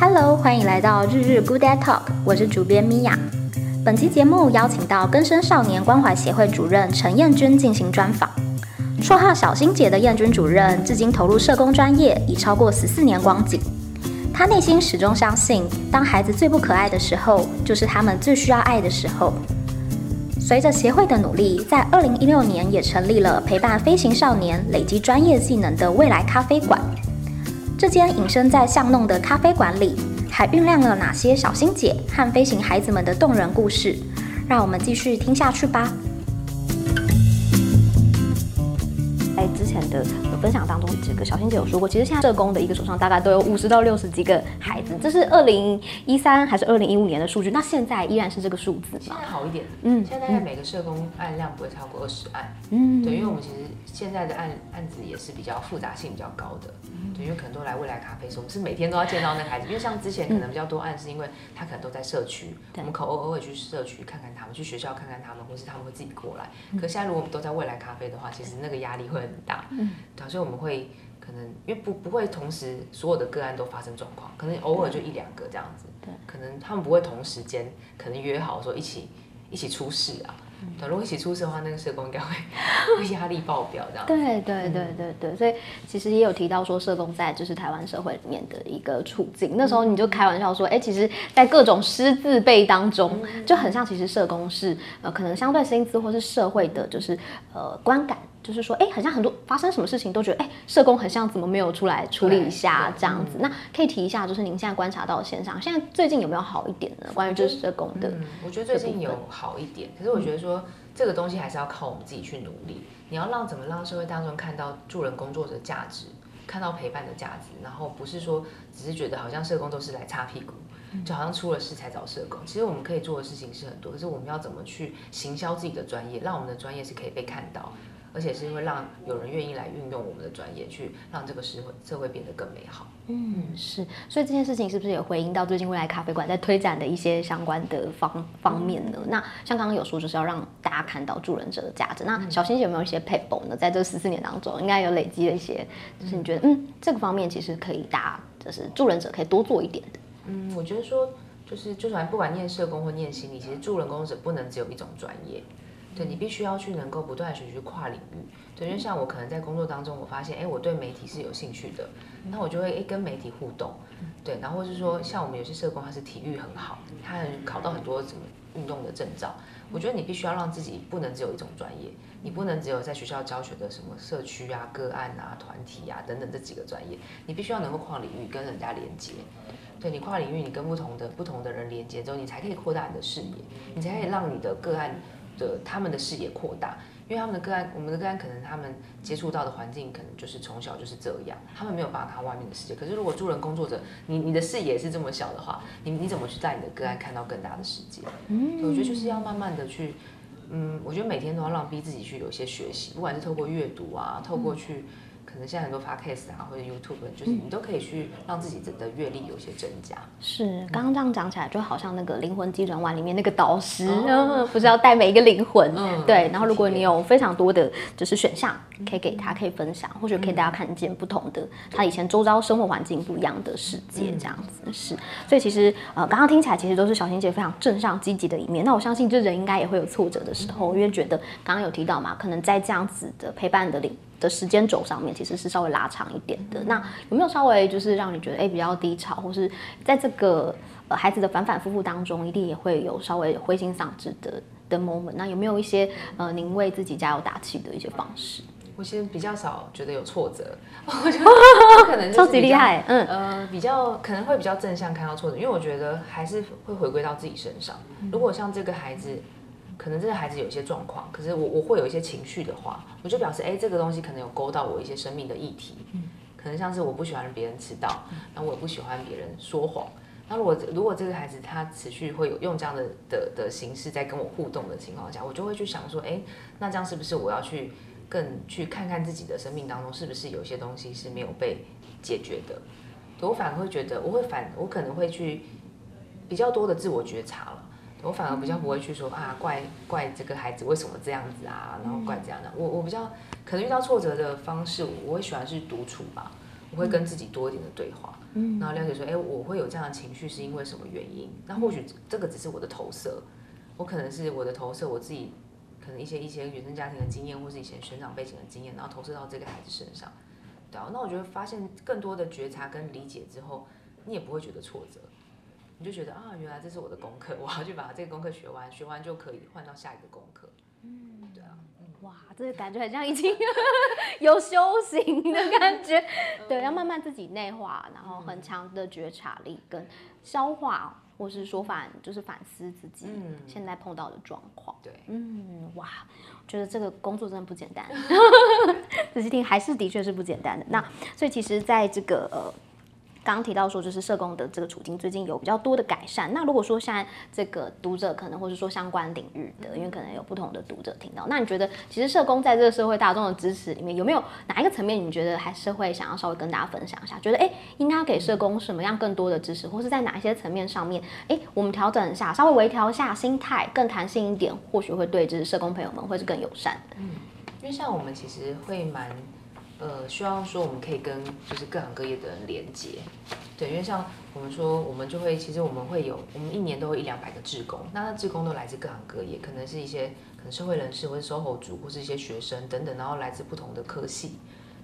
Hello，欢迎来到日日 Good Day Talk，我是主编米娅。本期节目邀请到根生少年关怀协会主任陈彦君进行专访。绰号小欣姐的彦君主任，至今投入社工专业已超过十四年光景。她内心始终相信，当孩子最不可爱的时候，就是他们最需要爱的时候。随着协会的努力，在二零一六年也成立了陪伴飞行少年累积专业技能的未来咖啡馆。这间隐身在巷弄的咖啡馆里，还酝酿了哪些小星姐和飞行孩子们的动人故事？让我们继续听下去吧。在之前的分享当中，这个小欣姐有说过，其实现在社工的一个手上大概都有五十到六十几个孩子，这是二零一三还是二零一五年的数据？那现在依然是这个数字吗？现在好一点，嗯，现在每个社工案量不会超过二十案，嗯，对，因为我们其实现在的案案子也是比较复杂性比较高的，嗯，对，因为可能都来未来咖啡，所以我们是每天都要见到那个孩子，因为像之前可能比较多案，是因为他可能都在社区，我们可偶偶尔去社区看看他们，去学校看看他们，或是他们会自己过来。可现在如果我们都在未来咖啡的话，其实那个压力会很大，嗯。对，所以我们会可能因为不不会同时所有的个案都发生状况，可能偶尔就一两个这样子。对，可能他们不会同时间可能约好说一起一起出事啊。对，如果一起出事的话，那个社工应该会 会压力爆表这样。对对对对对，所以其实也有提到说，社工在就是台湾社会里面的一个处境。那时候你就开玩笑说，哎，其实，在各种师字辈当中，就很像其实社工是呃，可能相对薪资或是社会的，就是呃观感。就是说，哎，好像很多发生什么事情都觉得，哎，社工很像怎么没有出来处理一下这样子？那可以提一下，就是您现在观察到的现象，现在最近有没有好一点呢？关于就是社工的，嗯，我觉得最近有好一点，可是我觉得说这个东西还是要靠我们自己去努力。你要让怎么让社会大众看到助人工作者的价值，看到陪伴的价值，然后不是说只是觉得好像社工都是来擦屁股，就好像出了事才找社工。其实我们可以做的事情是很多，可是我们要怎么去行销自己的专业，让我们的专业是可以被看到。而且是会让有人愿意来运用我们的专业，去让这个社会社会变得更美好。嗯，是。所以这件事情是不是也回应到最近未来咖啡馆在推展的一些相关的方方面呢？嗯、那像刚刚有说，就是要让大家看到助人者的价值。那小欣姐有没有一些撇步呢？在这十四年当中，应该有累积了一些，就是你觉得嗯，这个方面其实可以大家就是助人者可以多做一点的。嗯，我觉得说就是就算不管念社工或念心理，其实助人工作者不能只有一种专业。对，你必须要去能够不断学习跨领域。对，因为像我可能在工作当中，我发现，哎，我对媒体是有兴趣的，那我就会哎跟媒体互动。对，然后是说，像我们有些社工，他是体育很好，他考到很多什么运动的证照。我觉得你必须要让自己不能只有一种专业，你不能只有在学校教学的什么社区啊、个案啊、团体啊等等这几个专业，你必须要能够跨领域跟人家连接。对，你跨领域，你跟不同的不同的人连接之后，你才可以扩大你的视野，你才可以让你的个案。的他们的视野扩大，因为他们的个案，我们的个案可能他们接触到的环境可能就是从小就是这样，他们没有办法看外面的世界。可是如果助人工作者，你你的视野是这么小的话，你你怎么去带你的个案看到更大的世界？嗯，我觉得就是要慢慢的去，嗯，我觉得每天都要让逼自己去有一些学习，不管是透过阅读啊，透过去。可能现在很多 podcast 啊，或者 YouTube，就是你都可以去让自己的阅历有一些增加。是，刚刚这样讲起来，就好像那个灵魂急转弯里面那个导师，哦、不是要带每一个灵魂？嗯、对。然后如果你有非常多的就是选项，可以给他，可以分享，或者可以大家看见不同的他以前周遭生活环境不一样的世界，这样子是。所以其实呃，刚刚听起来其实都是小欣姐非常正向积极的一面。那我相信这人应该也会有挫折的时候，因为觉得刚刚有提到嘛，可能在这样子的陪伴的领。的时间轴上面其实是稍微拉长一点的。那有没有稍微就是让你觉得哎、欸、比较低潮，或是在这个呃孩子的反反复复当中，一定也会有稍微灰心丧志的的 moment？那有没有一些呃您为自己加油打气的一些方式？我其实比较少觉得有挫折，我觉得 可能超级厉害，嗯呃比较可能会比较正向看到挫折，因为我觉得还是会回归到自己身上。如果像这个孩子。可能这个孩子有一些状况，可是我我会有一些情绪的话，我就表示，哎，这个东西可能有勾到我一些生命的议题，可能像是我不喜欢别人迟到，那我也不喜欢别人说谎。那如果如果这个孩子他持续会有用这样的的的形式在跟我互动的情况下，我就会去想说，哎，那这样是不是我要去更去看看自己的生命当中是不是有些东西是没有被解决的？我反而会觉得，我会反我可能会去比较多的自我觉察了。我反而比较不会去说啊，怪怪这个孩子为什么这样子啊，然后怪这样的。我我比较可能遇到挫折的方式，我会喜欢是独处吧。我会跟自己多一点的对话，嗯，然后了解说，哎，我会有这样的情绪是因为什么原因？那或许这个只是我的投射，我可能是我的投射，我自己可能一些一些原生家庭的经验，或是以前成长背景的经验，然后投射到这个孩子身上，对啊，那我觉得发现更多的觉察跟理解之后，你也不会觉得挫折，你就觉得啊，原来这是我的功课，我要去把这个功课学完，学完就可以换到下一个功课，嗯，对啊。哇，这个感觉很像已经 有修行的感觉，对，要慢慢自己内化，然后很强的觉察力跟消化，或是说反就是反思自己现在碰到的状况。对，嗯，哇，觉得这个工作真的不简单 仔细听还是的确是不简单的。那所以其实在这个呃。刚提到说，就是社工的这个处境最近有比较多的改善。那如果说现在这个读者可能，或者说相关领域的，因为可能有不同的读者听到，那你觉得其实社工在这个社会大众的支持里面，有没有哪一个层面你觉得还是会想要稍微跟大家分享一下？觉得哎，应该要给社工什么样更多的支持，或是在哪一些层面上面，哎，我们调整一下，稍微微调一下心态，更弹性一点，或许会对就是社工朋友们会是更友善。嗯，因为像我们其实会蛮。呃，希望说我们可以跟就是各行各业的人连接，对，因为像我们说，我们就会其实我们会有，我们一年都会一两百个志工，那志工都来自各行各业，可能是一些可能社会人士，或是 SOHO 族，或是一些学生等等，然后来自不同的科系，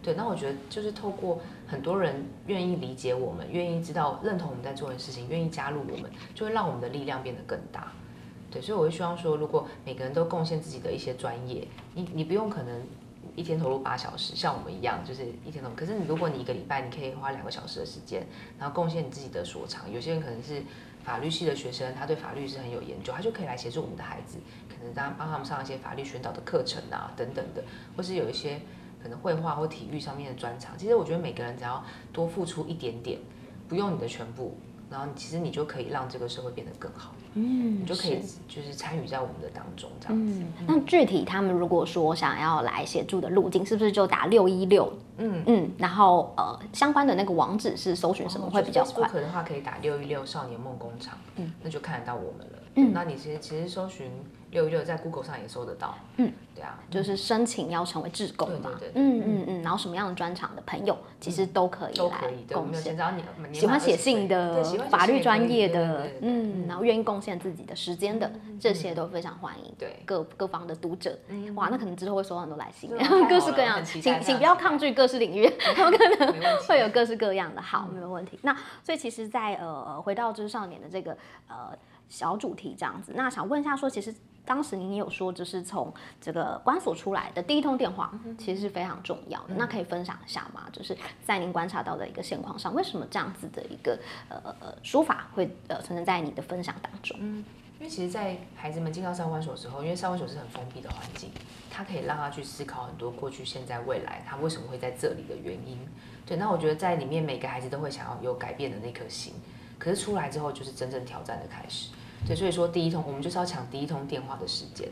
对，那我觉得就是透过很多人愿意理解我们，愿意知道认同我们在做的事情，愿意加入我们，就会让我们的力量变得更大，对，所以我会希望说，如果每个人都贡献自己的一些专业，你你不用可能。一天投入八小时，像我们一样，就是一天投入。可是你如果你一个礼拜，你可以花两个小时的时间，然后贡献你自己的所长。有些人可能是法律系的学生，他对法律是很有研究，他就可以来协助我们的孩子，可能当帮他们上一些法律宣导的课程啊，等等的，或是有一些可能绘画或体育上面的专长。其实我觉得每个人只要多付出一点点，不用你的全部。然后其实你就可以让这个社会变得更好，嗯，你就可以就是参与在我们的当中这样子。嗯，那具体他们如果说想要来协助的路径，是不是就打六一六？嗯嗯，然后呃相关的那个网址是搜寻什么会比较快？可的话可以打六一六少年梦工厂，嗯，那就看得到我们了。嗯，那你其实其实搜寻。六一六在 Google 上也搜得到，嗯，对啊，就是申请要成为志工嘛，对对对，嗯嗯。嗯，然后什么样的专场的朋友其实都可以来贡献，喜欢写信的，法律专业的，嗯，然后愿意贡献自己的时间的，这些都非常欢迎，对，各各方的读者，哇，那可能之后会收到很多来信，各式各样，请请不要抗拒各式领域，他们可能会有各式各样的，好，没有问题。那所以其实，在呃回到就是少年的这个呃小主题这样子，那想问一下说，其实。当时您有说，就是从这个关所出来的第一通电话，其实是非常重要的。那可以分享一下吗？就是在您观察到的一个现况上，为什么这样子的一个呃呃说法会呃存在在你的分享当中？嗯，因为其实，在孩子们进到少管所的时候，因为少管所是很封闭的环境，它可以让他去思考很多过去、现在、未来，他为什么会在这里的原因。对，那我觉得在里面每个孩子都会想要有改变的那颗心，可是出来之后就是真正挑战的开始。对，所以说第一通我们就是要抢第一通电话的时间，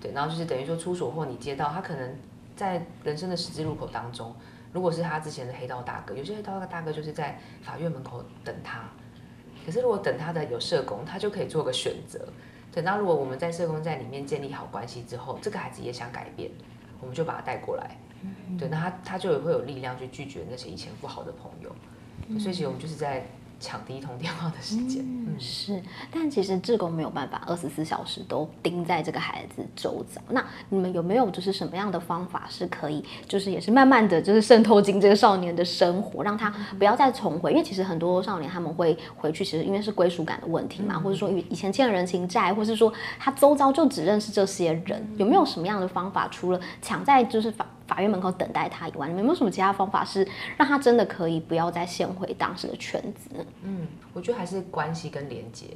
对，然后就是等于说出所或你接到他可能在人生的十字路口当中，如果是他之前的黑道大哥，有些黑道大哥就是在法院门口等他，可是如果等他的有社工，他就可以做个选择，对，那如果我们在社工在里面建立好关系之后，这个孩子也想改变，我们就把他带过来，对，那他他就会有力量去拒绝那些以前不好的朋友，所以其实我们就是在。抢第一通电话的时间，嗯，是，但其实志工没有办法二十四小时都盯在这个孩子周遭。那你们有没有就是什么样的方法是可以，就是也是慢慢的就是渗透进这个少年的生活，让他不要再重回？因为其实很多少年他们会回去，其实因为是归属感的问题嘛，或者说以以前欠了人情债，或是说他周遭就只认识这些人，有没有什么样的方法？除了抢在就是法法院门口等待他以外，你们有没有什么其他方法是让他真的可以不要再陷回当时的圈子呢？嗯，我觉得还是关系跟连接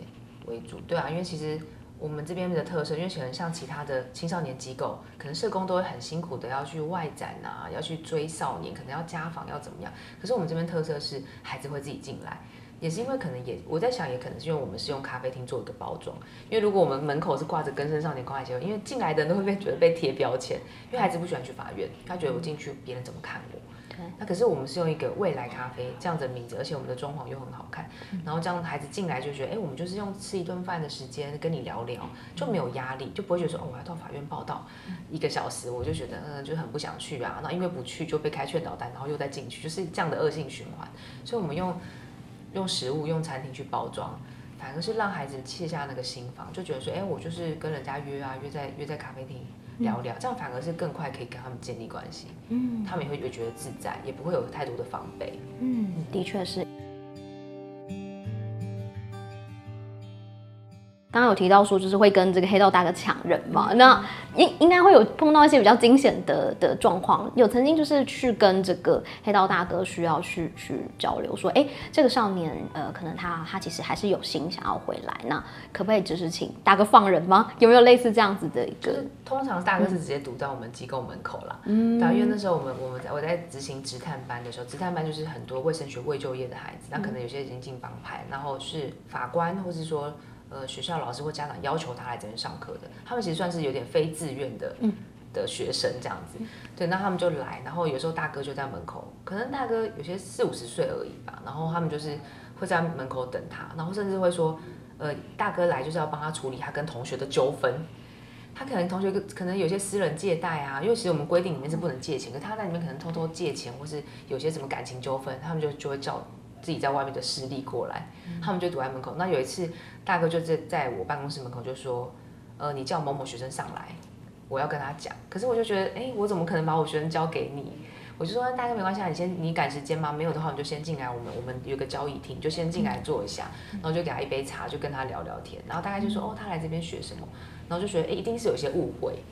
为主，对啊，因为其实我们这边的特色，因为可能像其他的青少年机构，可能社工都会很辛苦的要去外展啊，要去追少年，可能要家访要怎么样，可是我们这边特色是孩子会自己进来。也是因为可能也我在想，也可能是因为我们是用咖啡厅做一个包装。因为如果我们门口是挂着更生少年关爱协会，因为进来的人都会被觉得被贴标签。因为孩子不喜欢去法院，他觉得我进去别人怎么看我。那可是我们是用一个未来咖啡这样子的名字，而且我们的装潢又很好看，然后这样孩子进来就觉得，哎，我们就是用吃一顿饭的时间跟你聊聊，就没有压力，就不会觉得说，哦，我要到法院报道一个小时，我就觉得，嗯，就很不想去啊。那因为不去就被开劝导单，然后又再进去，就是这样的恶性循环。所以我们用用食物、用餐厅去包装，反而是让孩子卸下那个心防，就觉得说，哎，我就是跟人家约啊，约在约在咖啡厅。聊聊，这样反而是更快可以跟他们建立关系，嗯，他们也会觉得自在，也不会有太多的防备，嗯，的确是。刚刚有提到说，就是会跟这个黑道大哥抢人嘛，嗯、那应应该会有碰到一些比较惊险的的状况。有曾经就是去跟这个黑道大哥需要去去交流，说，哎，这个少年，呃，可能他他其实还是有心想要回来，那可不可以就是请大哥放人吗？有没有类似这样子的一个？通常大哥是直接堵在我们机构门口啦。嗯，因为那时候我们我们在我在执行职探班的时候，职探班就是很多未升学未就业的孩子，那可能有些已经进帮派，然后是法官或是说。呃，学校老师或家长要求他来这边上课的，他们其实算是有点非自愿的，嗯，的学生这样子，对，那他们就来，然后有时候大哥就在门口，可能大哥有些四五十岁而已吧，然后他们就是会在门口等他，然后甚至会说，呃，大哥来就是要帮他处理他跟同学的纠纷，他可能同学可能有些私人借贷啊，因为其实我们规定里面是不能借钱，可他在里面可能偷偷借钱，或是有些什么感情纠纷，他们就就会叫。自己在外面的师弟过来，他们就堵在门口。那有一次，大哥就在在我办公室门口就说：“呃，你叫某某学生上来，我要跟他讲。”可是我就觉得，哎、欸，我怎么可能把我学生交给你？我就说：“大哥没关系，你先你赶时间吗？没有的话，你就先进来。我们我们有个交易厅，就先进来坐一下，然后就给他一杯茶，就跟他聊聊天。然后大概就说：哦，他来这边学什么？然后就觉得，哎、欸，一定是有些误会。”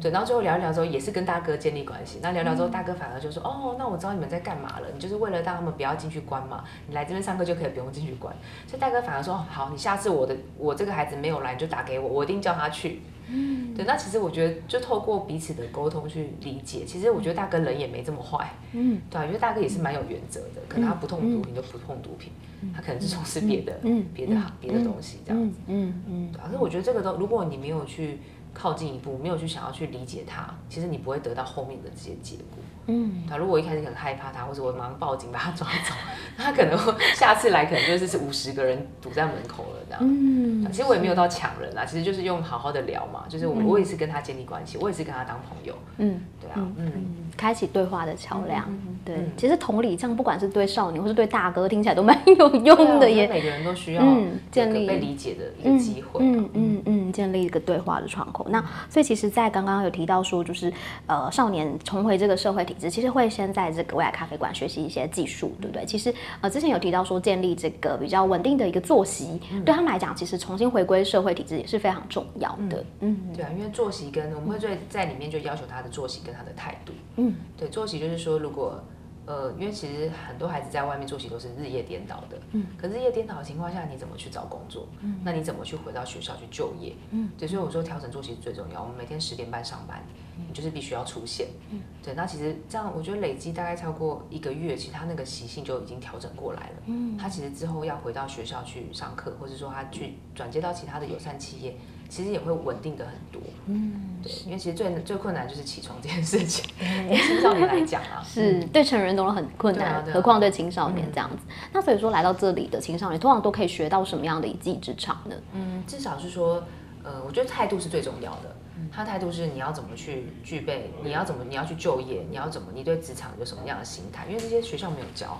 对，然后最后聊一聊之后，也是跟大哥建立关系。那聊聊之后，大哥反而就说：“哦，那我知道你们在干嘛了，你就是为了让他们不要进去关嘛，你来这边上课就可以不用进去关。”所以大哥反而说：“好，你下次我的我这个孩子没有来，你就打给我，我一定叫他去。”嗯，对。那其实我觉得，就透过彼此的沟通去理解，其实我觉得大哥人也没这么坏。嗯，对，因为大哥也是蛮有原则的，可能他不碰毒品就不碰毒品，他可能是从事别的、嗯、别的别的东西这样子。嗯嗯。反正我觉得这个都，如果你没有去。靠近一步，没有去想要去理解他，其实你不会得到后面的这些结果。嗯，他如果一开始很害怕他，或者我马上报警把他抓走，那他可能下次来可能就是是五十个人堵在门口了这样。嗯，其实我也没有到抢人啊，其实就是用好好的聊嘛，就是我我也是跟他建立关系，我也是跟他当朋友。嗯，对啊，嗯，开启对话的桥梁。对，其实同理，这样不管是对少年或是对大哥，听起来都蛮有用的耶。每个人都需要建立被理解的一个机会。嗯嗯嗯，建立一个对话的窗口。那所以其实，在刚刚有提到说，就是呃，少年重回这个社会体制，其实会先在这个未来咖啡馆学习一些技术，对不对？其实呃，之前有提到说，建立这个比较稳定的一个作息，嗯、对他们来讲，其实重新回归社会体制也是非常重要的。嗯，嗯对啊，因为作息跟我们会在在里面就要求他的作息跟他的态度。嗯，对，作息就是说，如果呃，因为其实很多孩子在外面作息都是日夜颠倒的，嗯，可是日夜颠倒的情况下，你怎么去找工作？嗯，那你怎么去回到学校去就业？嗯，对，所以我说调整作息是最重要。我们每天十点半上班，你就是必须要出现。嗯，对，那其实这样，我觉得累积大概超过一个月，其实他那个习性就已经调整过来了。嗯，他其实之后要回到学校去上课，或者说他去转接到其他的友善企业。其实也会稳定的很多，嗯，对，因为其实最最困难就是起床这件事情，对 青少年来讲啊，是对成人都很困难，何况对青少年这样子。那所以说来到这里的青少年，通常都可以学到什么样的一技之长呢？嗯，至少是说，呃，我觉得态度是最重要的。他态度是你要怎么去具备，你要怎么你要去就业，你要怎么你对职场有什么样的心态？因为这些学校没有教，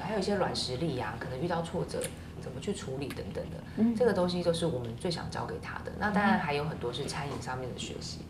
还有一些软实力呀，可能遇到挫折。怎么去处理等等的，嗯、这个东西都是我们最想教给他的。那当然还有很多是餐饮上面的学习，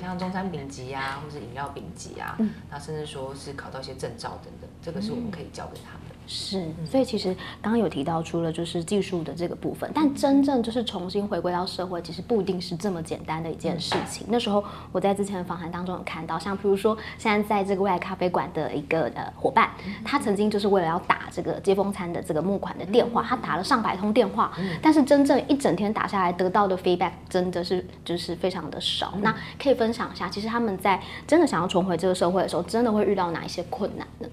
像中餐丙级啊，或是饮料丙级啊，那、嗯、甚至说是考到一些证照等等，这个是我们可以教给他的。是，所以其实刚刚有提到，除了就是技术的这个部分，但真正就是重新回归到社会，其实不一定是这么简单的一件事情。那时候我在之前的访谈当中有看到，像比如说现在在这个未来咖啡馆的一个呃伙伴，他曾经就是为了要打这个接风餐的这个募款的电话，他打了上百通电话，但是真正一整天打下来得到的 feedback 真的是就是非常的少。那可以分享一下，其实他们在真的想要重回这个社会的时候，真的会遇到哪一些困难呢？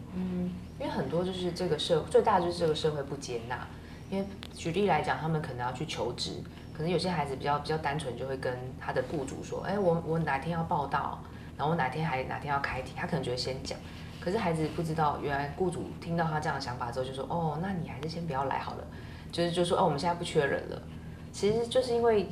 很多就是这个社最大的就是这个社会不接纳，因为举例来讲，他们可能要去求职，可能有些孩子比较比较单纯，就会跟他的雇主说，哎，我我哪天要报道，然后我哪天还哪天要开庭，他可能就会先讲。可是孩子不知道，原来雇主听到他这样的想法之后，就说：“哦，那你还是先不要来好了。”就是就说：“哦，我们现在不缺人了。”其实就是因为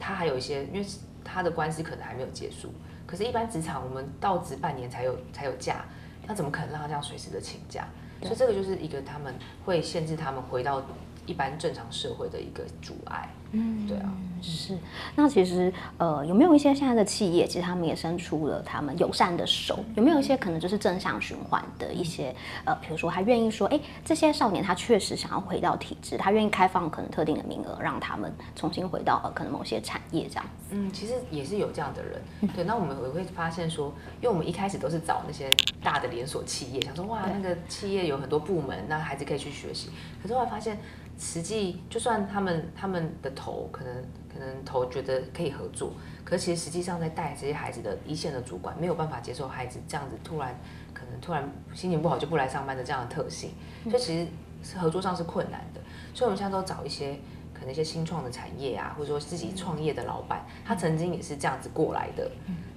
他还有一些，因为他的官司可能还没有结束。可是，一般职场我们到职半年才有才有假，那怎么可能让他这样随时的请假？所以这个就是一个他们会限制他们回到一般正常社会的一个阻碍。嗯，对啊，是。那其实呃，有没有一些现在的企业，其实他们也伸出了他们友善的手？有没有一些可能就是正向循环的一些呃，比如说他愿意说，哎，这些少年他确实想要回到体制，他愿意开放可能特定的名额，让他们重新回到呃可能某些产业这样子。嗯，其实也是有这样的人。对，那我们也会发现说，因为我们一开始都是找那些大的连锁企业，想说哇，那个企业有很多部门，那孩子可以去学习。可是后来发现。实际就算他们他们的头可能可能头觉得可以合作，可是其实实际上在带这些孩子的一线的主管没有办法接受孩子这样子突然可能突然心情不好就不来上班的这样的特性，所以其实是合作上是困难的。所以我们现在都找一些可能一些新创的产业啊，或者说自己创业的老板，他曾经也是这样子过来的。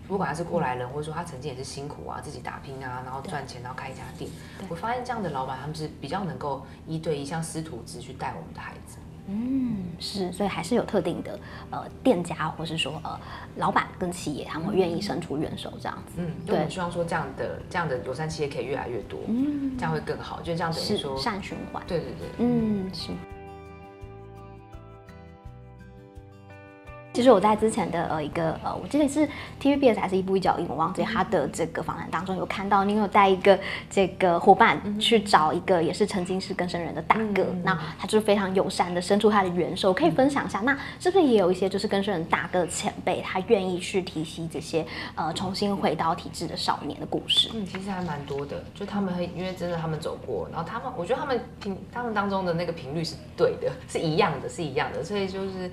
不管他是过来人，或者说他曾经也是辛苦啊，自己打拼啊，然后赚钱，然后开一家店。我发现这样的老板，他们是比较能够一对一像师徒制去带我们的孩子。嗯，是，所以还是有特定的呃店家，或是说呃老板跟企业，他们会愿意伸出援手这样子。嗯，对，我们希望说这样的这样的友善企业可以越来越多，嗯，这样会更好，就这样等于说善循环。对对对，嗯，是。其实我在之前的呃一个呃，我记得是 TVBS 还是一步一脚印，我忘记他的这个访谈当中有看到，你有带一个这个伙伴去找一个也是曾经是更生人的大哥，嗯、那他就是非常友善的伸出他的援手，可以分享一下，那是不是也有一些就是更生人大哥的前辈，他愿意去提携这些呃重新回到体制的少年的故事？嗯，其实还蛮多的，就他们会因为真的他们走过，然后他们我觉得他们频他们当中的那个频率是对的，是一样的，是一样的，所以就是。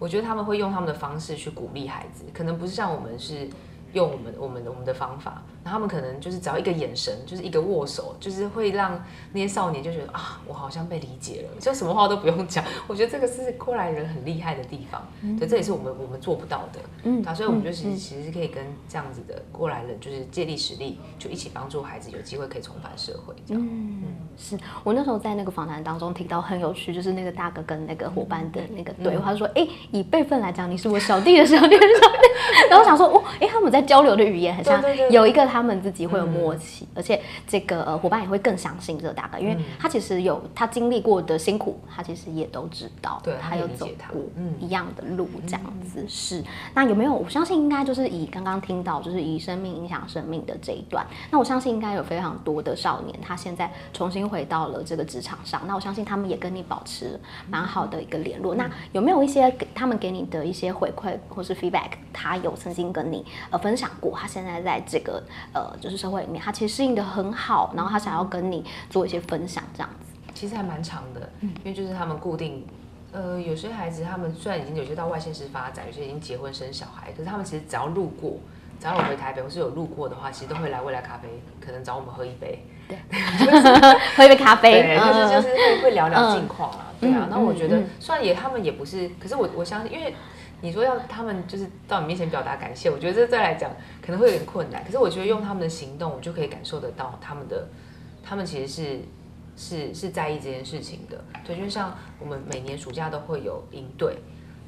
我觉得他们会用他们的方式去鼓励孩子，可能不是像我们是用我们我们我们的方法。他们可能就是只要一个眼神，就是一个握手，就是会让那些少年就觉得啊，我好像被理解了，就什么话都不用讲。我觉得这个是过来人很厉害的地方，嗯、对，这也是我们我们做不到的。嗯，啊，所以我们就其实其实是可以跟这样子的过来人，就是借力使力，就一起帮助孩子有机会可以重返社会。这样，嗯，是我那时候在那个访谈当中提到很有趣，就是那个大哥跟那个伙伴的那个对话，嗯、他说，哎、欸，以辈分来讲，你是我小弟的小弟的小弟。然后我想说，哦，哎、欸，他们在交流的语言很像，有一个。他们自己会有默契，嗯、而且这个呃伙伴也会更相信这个大哥，因为他其实有他经历过的辛苦，他其实也都知道，对，他有走过一样的路，这样子、嗯、是。那有没有？我相信应该就是以刚刚听到，就是以生命影响生命的这一段。那我相信应该有非常多的少年，他现在重新回到了这个职场上。那我相信他们也跟你保持蛮好的一个联络。嗯、那有没有一些给他们给你的一些回馈或是 feedback？他有曾经跟你呃分享过，他现在在这个。呃，就是社会里面，他其实适应的很好，然后他想要跟你做一些分享，这样子，其实还蛮长的，嗯，因为就是他们固定，呃，有些孩子他们虽然已经有些到外县市发展，有些已经结婚生小孩，可是他们其实只要路过，只要我回台北或是有路过的话，其实都会来未来咖啡，可能找我们喝一杯，对，喝一杯咖啡，对，就是就是会会聊聊近况啊，对啊，那我觉得虽然也他们也不是，可是我我相信，因为。你说要他们就是到你面前表达感谢，我觉得这再来讲可能会有点困难。可是我觉得用他们的行动，我就可以感受得到他们的，他们其实是是是在意这件事情的。对，就像我们每年暑假都会有营队，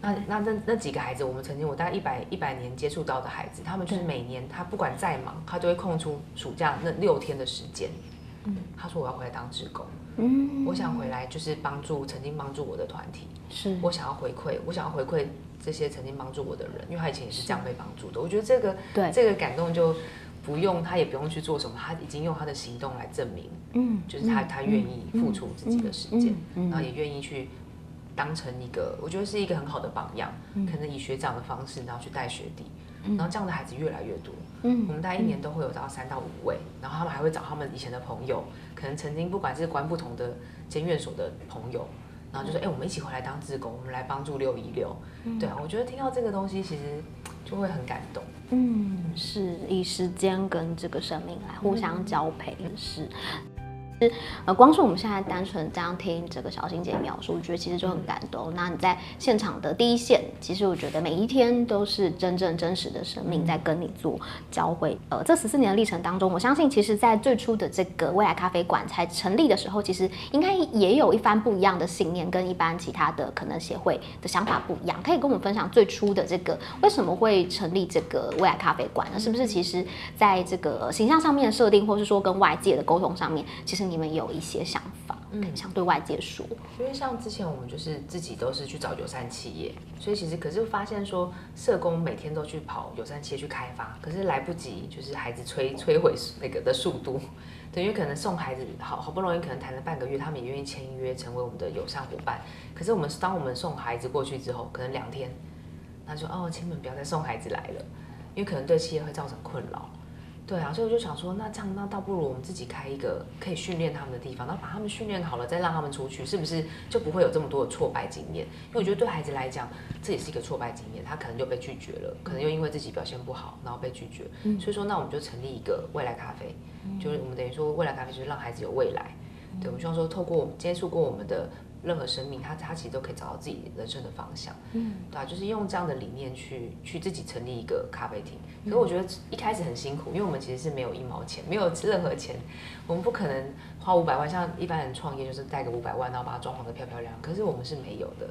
那那那那几个孩子，我们曾经我大概一百一百年接触到的孩子，他们就是每年他不管再忙，他都会空出暑假那六天的时间。嗯，他说我要回来当职工，嗯，我想回来就是帮助曾经帮助我的团体，是我想要回馈，我想要回馈。这些曾经帮助我的人，因为他以前也是这样被帮助的。我觉得这个对这个感动就不用他也不用去做什么，他已经用他的行动来证明，嗯，就是他他愿意付出自己的时间，然后也愿意去当成一个，我觉得是一个很好的榜样。可能以学长的方式，然后去带学弟，然后这样的孩子越来越多。嗯，我们大概一年都会有到三到五位，然后他们还会找他们以前的朋友，可能曾经不管是关不同的监院所的朋友。然后就说：“哎、欸，我们一起回来当志工，我们来帮助六一六。嗯”对啊，我觉得听到这个东西，其实就会很感动。嗯，是以时间跟这个生命来互相交配的是。呃，光是我们现在单纯这样听这个小欣姐描述，我觉得其实就很感动。那你在现场的第一线，其实我觉得每一天都是真正真实的生命在跟你做交汇。呃，这十四年的历程当中，我相信其实，在最初的这个未来咖啡馆才成立的时候，其实应该也有一番不一样的信念，跟一般其他的可能协会的想法不一样。可以跟我们分享最初的这个为什么会成立这个未来咖啡馆呢？是不是其实在这个形象上面设定，或是说跟外界的沟通上面，其实你们有一些想法，嗯，想对外界说。因为像之前我们就是自己都是去找友善企业，所以其实可是发现说，社工每天都去跑友善企业去开发，可是来不及，就是孩子摧摧毁那个的速度。对，因为可能送孩子好好不容易，可能谈了半个月，他们也愿意签约成为我们的友善伙伴。可是我们当我们送孩子过去之后，可能两天，他就哦，亲们不要再送孩子来了，因为可能对企业会造成困扰。对啊，所以我就想说，那这样那倒不如我们自己开一个可以训练他们的地方，然后把他们训练好了，再让他们出去，是不是就不会有这么多的挫败经验？因为我觉得对孩子来讲，这也是一个挫败经验，他可能就被拒绝了，可能又因为自己表现不好，然后被拒绝。嗯，所以说，那我们就成立一个未来咖啡，就是我们等于说未来咖啡就是让孩子有未来。对，我们希望说透过我们接触过我们的。任何生命，他他其实都可以找到自己人生的方向，嗯，对啊，就是用这样的理念去去自己成立一个咖啡厅。可是我觉得一开始很辛苦，因为我们其实是没有一毛钱，没有任何钱，我们不可能花五百万，像一般人创业就是带个五百万，然后把它装潢的漂漂亮。可是我们是没有的，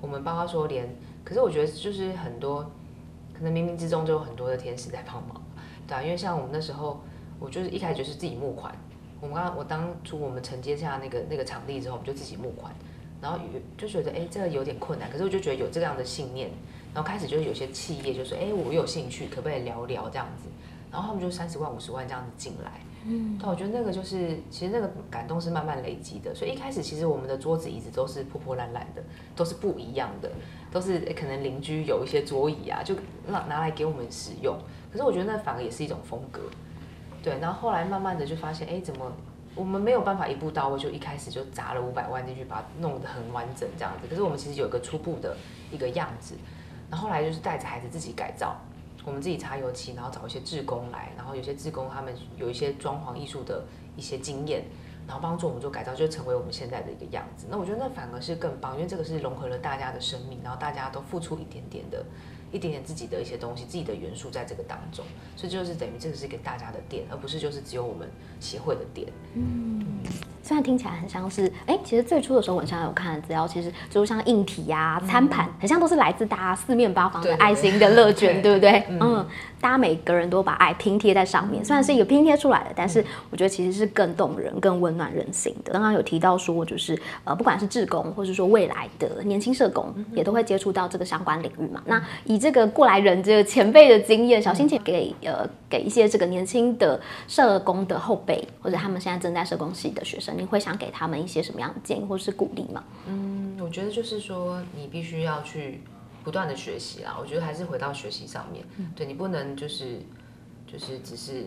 我们包括说连，可是我觉得就是很多，可能冥冥之中就有很多的天使在帮忙，对啊，因为像我们那时候，我就是一开始就是自己募款。我们刚刚我当初我们承接下那个那个场地之后，我们就自己募款。然后就觉得哎，这个有点困难，可是我就觉得有这样的信念，然后开始就是有些企业就说，哎，我有兴趣，可不可以聊聊这样子？然后他们就三十万、五十万这样子进来，嗯，但我觉得那个就是其实那个感动是慢慢累积的，所以一开始其实我们的桌子椅子都是破破烂烂的，都是不一样的，都是可能邻居有一些桌椅啊，就拿拿来给我们使用，可是我觉得那反而也是一种风格，对，然后后来慢慢的就发现，哎，怎么？我们没有办法一步到位，就一开始就砸了五百万进去，把它弄得很完整这样子。可是我们其实有一个初步的一个样子，然后后来就是带着孩子自己改造，我们自己擦油漆，然后找一些志工来，然后有些志工他们有一些装潢艺术的一些经验，然后帮助我们做改造，就成为我们现在的一个样子。那我觉得那反而是更棒，因为这个是融合了大家的生命，然后大家都付出一点点的。一点点自己的一些东西，自己的元素在这个当中，所以就是等于这个是给大家的店，而不是就是只有我们协会的店。嗯，虽然听起来很像是，哎、欸，其实最初的时候我好像有看资料，其实就像硬体呀、啊、餐盘，很像都是来自大家四面八方的爱心的乐捐，对不对？嗯。嗯大家每个人都把爱拼贴在上面，虽然是一个拼贴出来的，但是我觉得其实是更动人、更温暖人心的。刚刚有提到说，就是呃，不管是志工，或是说未来的年轻社工，也都会接触到这个相关领域嘛。那以这个过来人这个前辈的经验，小心姐给呃给一些这个年轻的社工的后辈，或者他们现在正在社工系的学生，你会想给他们一些什么样的建议或是鼓励吗？嗯，我觉得就是说，你必须要去。不断的学习啦，我觉得还是回到学习上面。嗯、对，你不能就是就是只是，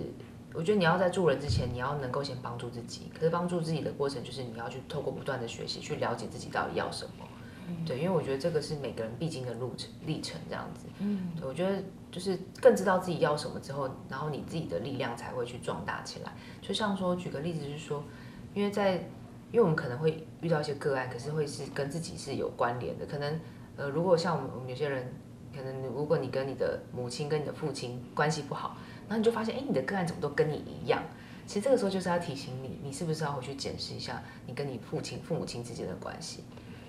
我觉得你要在助人之前，你要能够先帮助自己。可是帮助自己的过程，就是你要去透过不断的学习，去了解自己到底要什么。嗯、对，因为我觉得这个是每个人必经的路程历程，这样子。嗯，对，我觉得就是更知道自己要什么之后，然后你自己的力量才会去壮大起来。就像说，举个例子，就是说，因为在因为我们可能会遇到一些个案，可是会是跟自己是有关联的，可能。呃，如果像我们我们有些人，可能如果你跟你的母亲跟你的父亲关系不好，然后你就发现，哎，你的个案怎么都跟你一样？其实这个时候就是要提醒你，你是不是要回去检视一下你跟你父亲、父母亲之间的关系？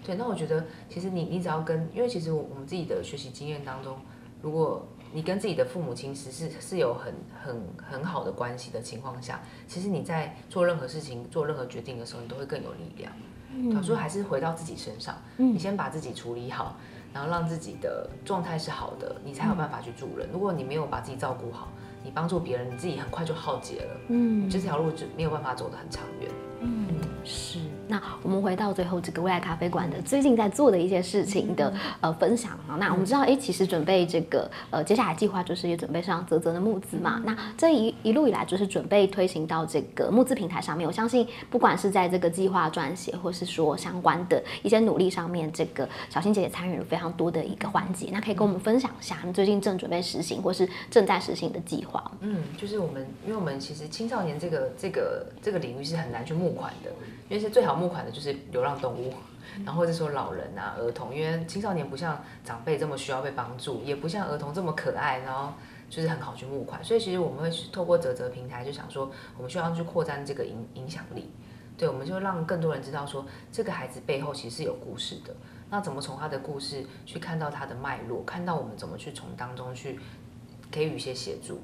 对，那我觉得其实你你只要跟，因为其实我们自己的学习经验当中，如果你跟自己的父母亲是是是有很很很好的关系的情况下，其实你在做任何事情、做任何决定的时候，你都会更有力量。嗯，所以还是回到自己身上，嗯，你先把自己处理好，然后让自己的状态是好的，你才有办法去助人。如果你没有把自己照顾好，你帮助别人，你自己很快就耗竭了，嗯，这条路就没有办法走得很长远。嗯，是。那我们回到最后这个未来咖啡馆的最近在做的一些事情的呃分享啊。那我们知道，哎，其实准备这个呃接下来计划就是也准备上泽泽的募资嘛。那这一一路以来就是准备推行到这个募资平台上面。我相信不管是在这个计划撰写，或是说相关的一些努力上面，这个小新姐也参与了非常多的一个环节。那可以跟我们分享一下，你最近正准备实行或是正在实行的计划？嗯，就是我们，因为我们其实青少年这个这个这个领域是很难去募款的，因为是最好募募款的就是流浪动物，然后或者说老人啊、儿童，因为青少年不像长辈这么需要被帮助，也不像儿童这么可爱，然后就是很好去募款。所以其实我们会透过泽泽平台，就想说我们需要去扩展这个影影响力，对，我们就让更多人知道说这个孩子背后其实是有故事的。那怎么从他的故事去看到他的脉络，看到我们怎么去从当中去给予一些协助？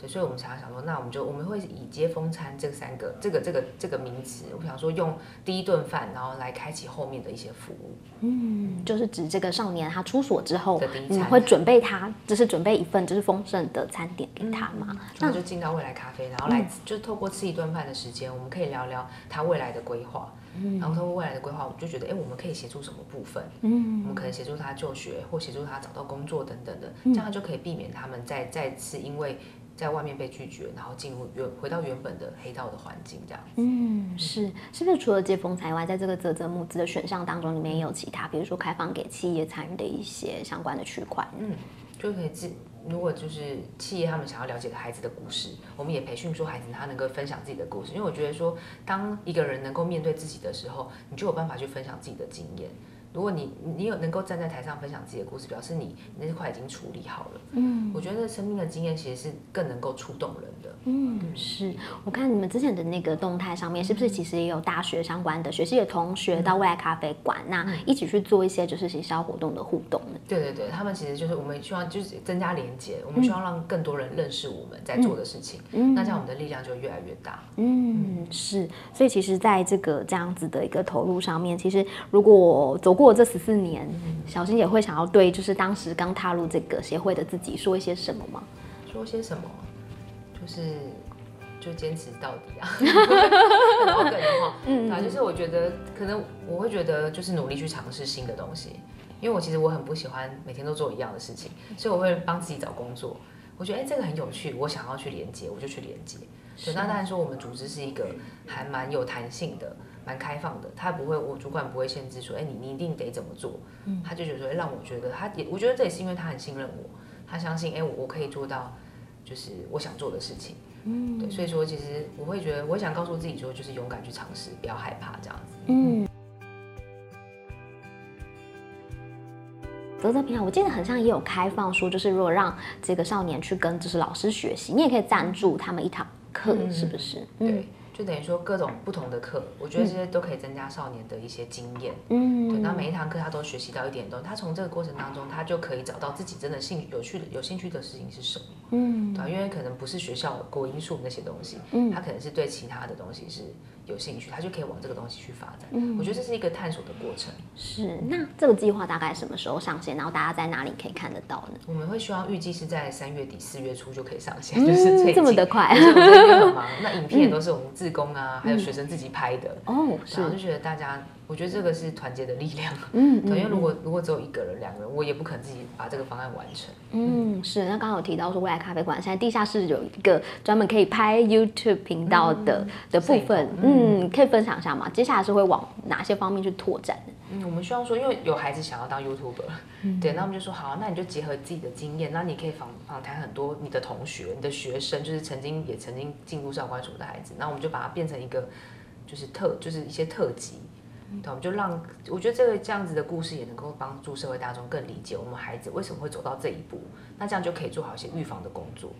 对，所以我们常常想说，那我们就我们会以接风餐这三个这个这个这个名词，我想说用第一顿饭，然后来开启后面的一些服务。嗯，就是指这个少年他出所之后，你会准备他，就是准备一份就是丰盛的餐点给他嘛？那、嗯、就进到未来咖啡，然后来、嗯、就透过吃一顿饭的时间，我们可以聊聊他未来的规划。嗯，然后通过未来的规划，我就觉得，哎，我们可以协助什么部分？嗯，我们可能协助他就学，或协助他找到工作等等的，这样就可以避免他们再再次因为在外面被拒绝，然后进入原回到原本的黑道的环境这样。嗯，是，是不是除了接风采外，在这个泽泽募资的选项当中，里面也有其他，比如说开放给企业参与的一些相关的区块？嗯，就可以自。如果就是企业他们想要了解的孩子的故事，我们也培训说孩子他能够分享自己的故事，因为我觉得说，当一个人能够面对自己的时候，你就有办法去分享自己的经验。如果你你有能够站在台上分享自己的故事，表示你那块已经处理好了。嗯，我觉得生命的经验其实是更能够触动人的。嗯，是。我看你们之前的那个动态上面，是不是其实也有大学相关的学习的同学到未来咖啡馆，嗯、那一起去做一些就是行销活动的互动呢？对对对，他们其实就是我们希望就是增加连接，我们希望让更多人认识我们在做的事情，嗯、那这样我们的力量就越来越大。嗯，是，所以其实在这个这样子的一个投入上面，其实如果走过这十四年，小新也会想要对就是当时刚踏入这个协会的自己说一些什么吗？说些什么？就是就坚持到底啊！嗯，啊，就是我觉得可能我会觉得就是努力去尝试新的东西，因为我其实我很不喜欢每天都做一样的事情，所以我会帮自己找工作。我觉得哎，这个很有趣，我想要去连接，我就去连接。对，那当然说我们组织是一个还蛮有弹性的。蛮开放的，他不会，我主管不会限制说，哎，你你一定得怎么做，嗯，他就觉得说，让我觉得他也，我觉得这也是因为他很信任我，他相信，哎，我我可以做到，就是我想做的事情，嗯，对，所以说其实我会觉得，我想告诉自己说，就是勇敢去尝试，不要害怕这样子，嗯。啧啧平台，我记得很像也有开放说，就是如果让这个少年去跟就是老师学习，你也可以赞助他们一堂课，嗯、是不是？对。就等于说各种不同的课，我觉得这些都可以增加少年的一些经验。嗯，对，那每一堂课他都学习到一点东西，他从这个过程当中，他就可以找到自己真的兴有趣的、有兴趣的事情是什么。嗯，对，因为可能不是学校国英数那些东西，嗯，他可能是对其他的东西是。有兴趣，他就可以往这个东西去发展。嗯，我觉得这是一个探索的过程。是，那这个计划大概什么时候上线？然后大家在哪里可以看得到呢？我们会希望预计是在三月底四月初就可以上线，嗯、就是这么的快。我很忙，那影片也都是我们自工啊，嗯、还有学生自己拍的。哦，是。然后就觉得大家。我觉得这个是团结的力量，嗯，对，因为如果如果只有一个人、两个人，我也不可能自己把这个方案完成。嗯，是。那刚刚有提到说，未来咖啡馆现在地下室有一个专门可以拍 YouTube 频道的、嗯、的部分，嗯，嗯，可以分享一下吗？接下来是会往哪些方面去拓展？嗯，我们希望说，因为有孩子想要当 YouTuber，嗯，对，那我们就说好，那你就结合自己的经验，那你可以访访谈很多你的同学、你的学生，就是曾经也曾经进入少管所的孩子，那我们就把它变成一个就是特，就是一些特辑。对，我们就让我觉得这个这样子的故事也能够帮助社会大众更理解我们孩子为什么会走到这一步，那这样就可以做好一些预防的工作，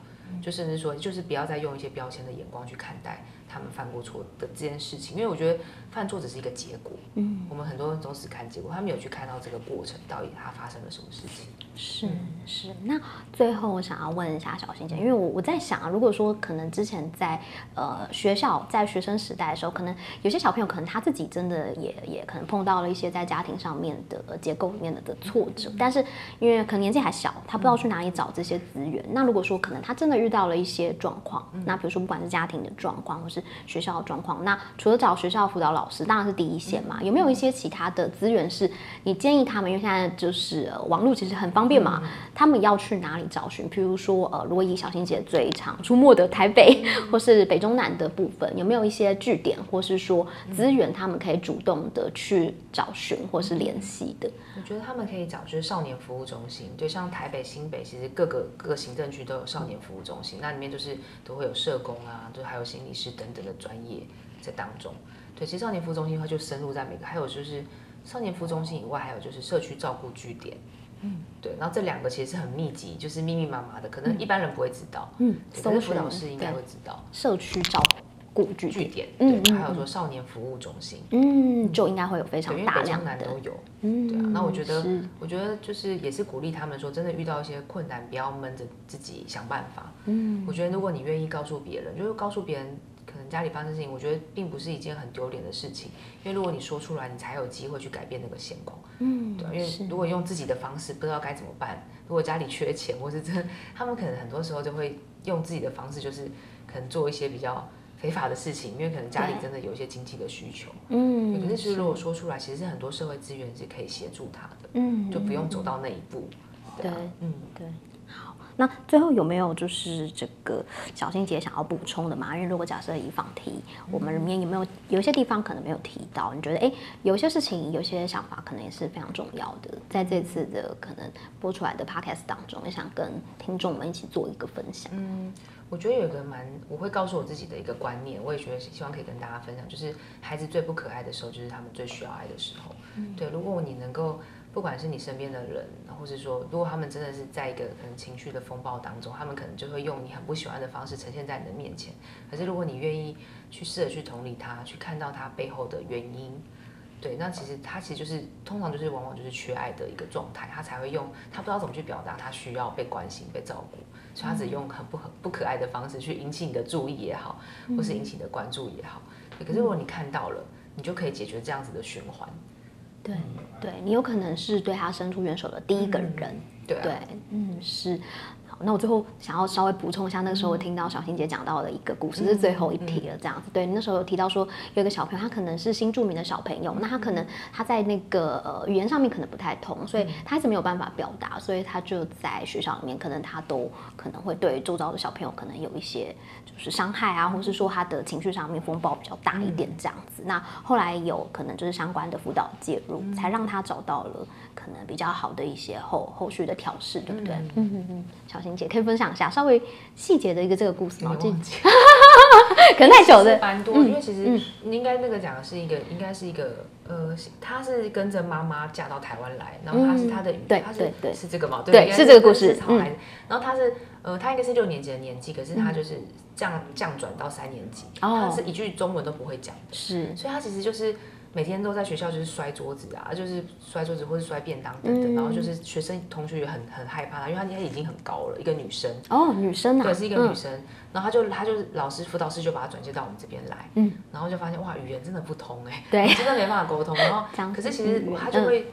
就甚至说就是不要再用一些标签的眼光去看待他们犯过错的这件事情，因为我觉得犯错只是一个结果，嗯，我们很多人总是看结果，他没有去看到这个过程到底他发生了什么事情。是是，那最后我想要问一下小欣姐，因为我我在想啊，如果说可能之前在呃学校在学生时代的时候，可能有些小朋友可能他自己真的也也可能碰到了一些在家庭上面的结构里面的的挫折，但是因为可能年纪还小，他不知道去哪里找这些资源。那如果说可能他真的遇到了一些状况，那比如说不管是家庭的状况或是学校的状况，那除了找学校辅导老老师当然是第一线嘛，有没有一些其他的资源是你建议他们？因为现在就是、呃、网络其实很方便嘛，他们要去哪里找寻？譬如说，呃，如果以小新姐最常出没的台北或是北中南的部分，有没有一些据点，或是说资源，他们可以主动的去找寻或是联系的？我觉得他们可以找就是少年服务中心，对，像台北、新北，其实各个各个行政区都有少年服务中心，那里面就是都会有社工啊，就还有心理师等等的专业在当中。对，其实少年服务中心的话就深入在每个，还有就是少年服务中心以外，还有就是社区照顾据点。嗯，对，然后这两个其实是很密集，就是密密麻麻的，可能一般人不会知道。嗯，可是辅导师应该会知道。社区照顾。据据点，嗯，还有说少年服务中心，嗯，就应该会有非常大量的，都有，嗯，对啊。那我觉得，我觉得就是也是鼓励他们说，真的遇到一些困难，不要闷着自己想办法。嗯，我觉得如果你愿意告诉别人，就是告诉别人可能家里发生事情，我觉得并不是一件很丢脸的事情，因为如果你说出来，你才有机会去改变那个现况。嗯，对，因为如果用自己的方式不知道该怎么办，如果家里缺钱，或是真，他们可能很多时候就会用自己的方式，就是可能做一些比较。非法的事情，因为可能家里真的有一些经济的需求，嗯，可是其实如果说出来，其实是很多社会资源是可以协助他的，嗯，就不用走到那一步，对，嗯，对。好，那最后有没有就是这个小心姐想要补充的嘛？因为如果假设以访题，我们里面有没有有一些地方可能没有提到？你觉得哎，有些事情、有些想法可能也是非常重要的，在这次的可能播出来的 podcast 当中，也想跟听众们一起做一个分享。嗯。我觉得有一个蛮，我会告诉我自己的一个观念，我也觉得希望可以跟大家分享，就是孩子最不可爱的时候，就是他们最需要爱的时候。嗯、对，如果你能够，不管是你身边的人，或是说，如果他们真的是在一个可能情绪的风暴当中，他们可能就会用你很不喜欢的方式呈现在你的面前。可是如果你愿意去试着去同理他，去看到他背后的原因。对，那其实他其实就是通常就是往往就是缺爱的一个状态，他才会用他不知道怎么去表达他需要被关心、被照顾，所以他只用很不很不可爱的方式去引起你的注意也好，或是引起你的关注也好。可是如果你看到了，你就可以解决这样子的循环。对，对你有可能是对他伸出援手的第一个人。对，嗯，是。那我最后想要稍微补充一下，那个时候我听到小新姐讲到的一个故事，是最后一题了，这样子。对，那时候有提到说，有一个小朋友，他可能是新著名的小朋友，那他可能他在那个呃语言上面可能不太通，所以他一直没有办法表达，所以他就在学校里面，可能他都可能会对周遭的小朋友可能有一些就是伤害啊，或是说他的情绪上面风暴比较大一点这样子。那后来有可能就是相关的辅导介入，才让他找到了可能比较好的一些后后续的调试，对不对？嗯嗯嗯，小欣。姐可以分享一下稍微细节的一个这个故事吗？忘记，可能太久了蛮多，因为其实应该那个讲的是一个，应该是一个呃，他是跟着妈妈嫁到台湾来，然后他是他的，对，他是对是这个嘛？对，是这个故事。然后他是呃，他应该是六年级的年纪，可是他就是降降转到三年级，他是一句中文都不会讲的，是，所以他其实就是。每天都在学校就是摔桌子啊，就是摔桌子或是摔便当等等，嗯、然后就是学生同学也很很害怕他，因为他现在已经很高了，一个女生。哦，女生啊，对，是一个女生，嗯、然后他就他就老师辅导师就把他转接到我们这边来，嗯，然后就发现哇，语言真的不通哎、欸，对，真的没办法沟通，然后 可是其实他就会。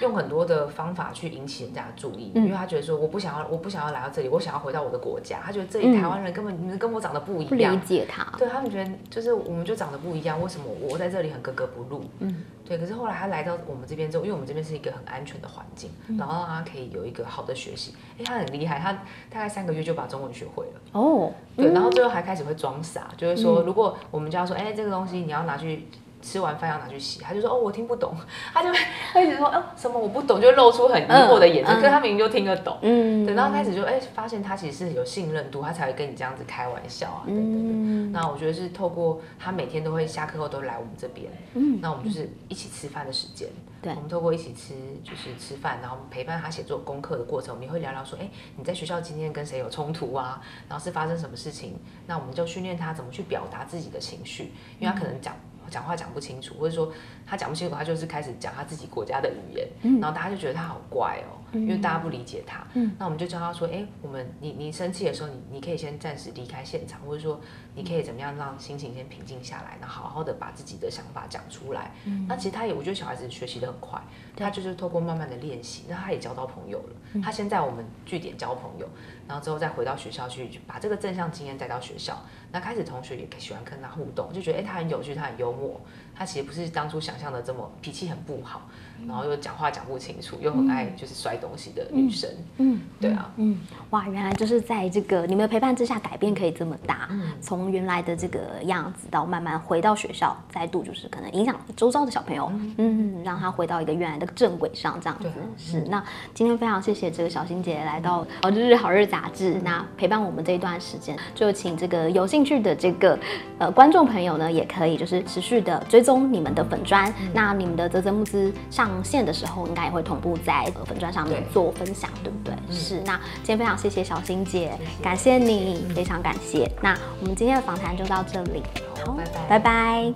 用很多的方法去引起人家的注意，因为他觉得说我不想要，我不想要来到这里，我想要回到我的国家。他觉得这里台湾人根本你们跟我长得不一样，不理解他。对，他们觉得就是我们就长得不一样，为什么我在这里很格格不入？嗯，对。可是后来他来到我们这边之后，因为我们这边是一个很安全的环境，然后让他可以有一个好的学习。哎，他很厉害，他大概三个月就把中文学会了。哦，对，然后最后还开始会装傻，就是说如果我们就要说，哎，这个东西你要拿去。吃完饭要拿去洗，他就说哦，我听不懂，他就会一直说哦，什么我不懂，就露出很疑惑的眼神，可是他明明就听得懂。嗯，等到开始就哎发现他其实是有信任度，他才会跟你这样子开玩笑啊等等的。那我觉得是透过他每天都会下课后都来我们这边，嗯，那我们就是一起吃饭的时间，对，我们透过一起吃就是吃饭，然后陪伴他写作功课的过程，我们也会聊聊说，哎，你在学校今天跟谁有冲突啊？然后是发生什么事情？那我们就训练他怎么去表达自己的情绪，因为他可能讲。讲话讲不清楚，或者说他讲不清楚，他就是开始讲他自己国家的语言，嗯、然后大家就觉得他好怪哦，嗯、因为大家不理解他。嗯、那我们就教他说：“哎，我们你你生气的时候，你你可以先暂时离开现场，或者说你可以怎么样让心情先平静下来，然后好好的把自己的想法讲出来。嗯”那其实他也，我觉得小孩子学习的很快，他就是透过慢慢的练习，那他也交到朋友了。嗯、他先在我们据点交朋友，然后之后再回到学校去，把这个正向经验带到学校。那开始同学也喜欢跟他互动，就觉得哎，他很有趣，他很幽默，他其实不是当初想象的这么脾气很不好。然后又讲话讲不清楚，又很爱就是摔东西的女生，嗯，对啊，嗯，哇，原来就是在这个你们的陪伴之下，改变可以这么大，嗯，从原来的这个样子到慢慢回到学校，再度就是可能影响周遭的小朋友，嗯，嗯，让他回到一个原来的正轨上，这样子是。那今天非常谢谢这个小新姐来到《日日好日》杂志，那陪伴我们这一段时间，就请这个有兴趣的这个呃观众朋友呢，也可以就是持续的追踪你们的粉砖，嗯、那你们的泽泽募资上。上线的时候，应该也会同步在粉砖上面做分享，对，对不对？嗯、是。那今天非常谢谢小新姐，谢谢感谢你，非常感谢。那我们今天的访谈就到这里，好，拜拜，拜拜。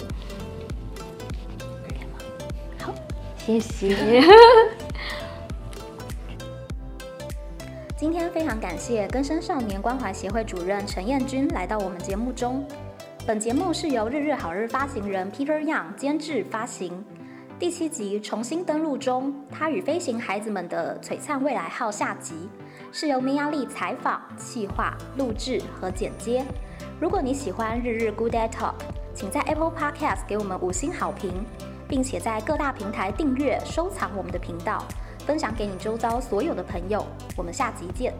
好，谢谢。今天非常感谢更生少年关怀协会主任陈彦君来到我们节目中。本节目是由日日好日发行人 Peter Young 监制发行。第七集重新登录中，他与飞行孩子们的璀璨未来号下集是由米亚丽采访、企划、录制和剪接。如果你喜欢日日 Good Day Talk，请在 Apple Podcast 给我们五星好评，并且在各大平台订阅、收藏我们的频道，分享给你周遭所有的朋友。我们下集见。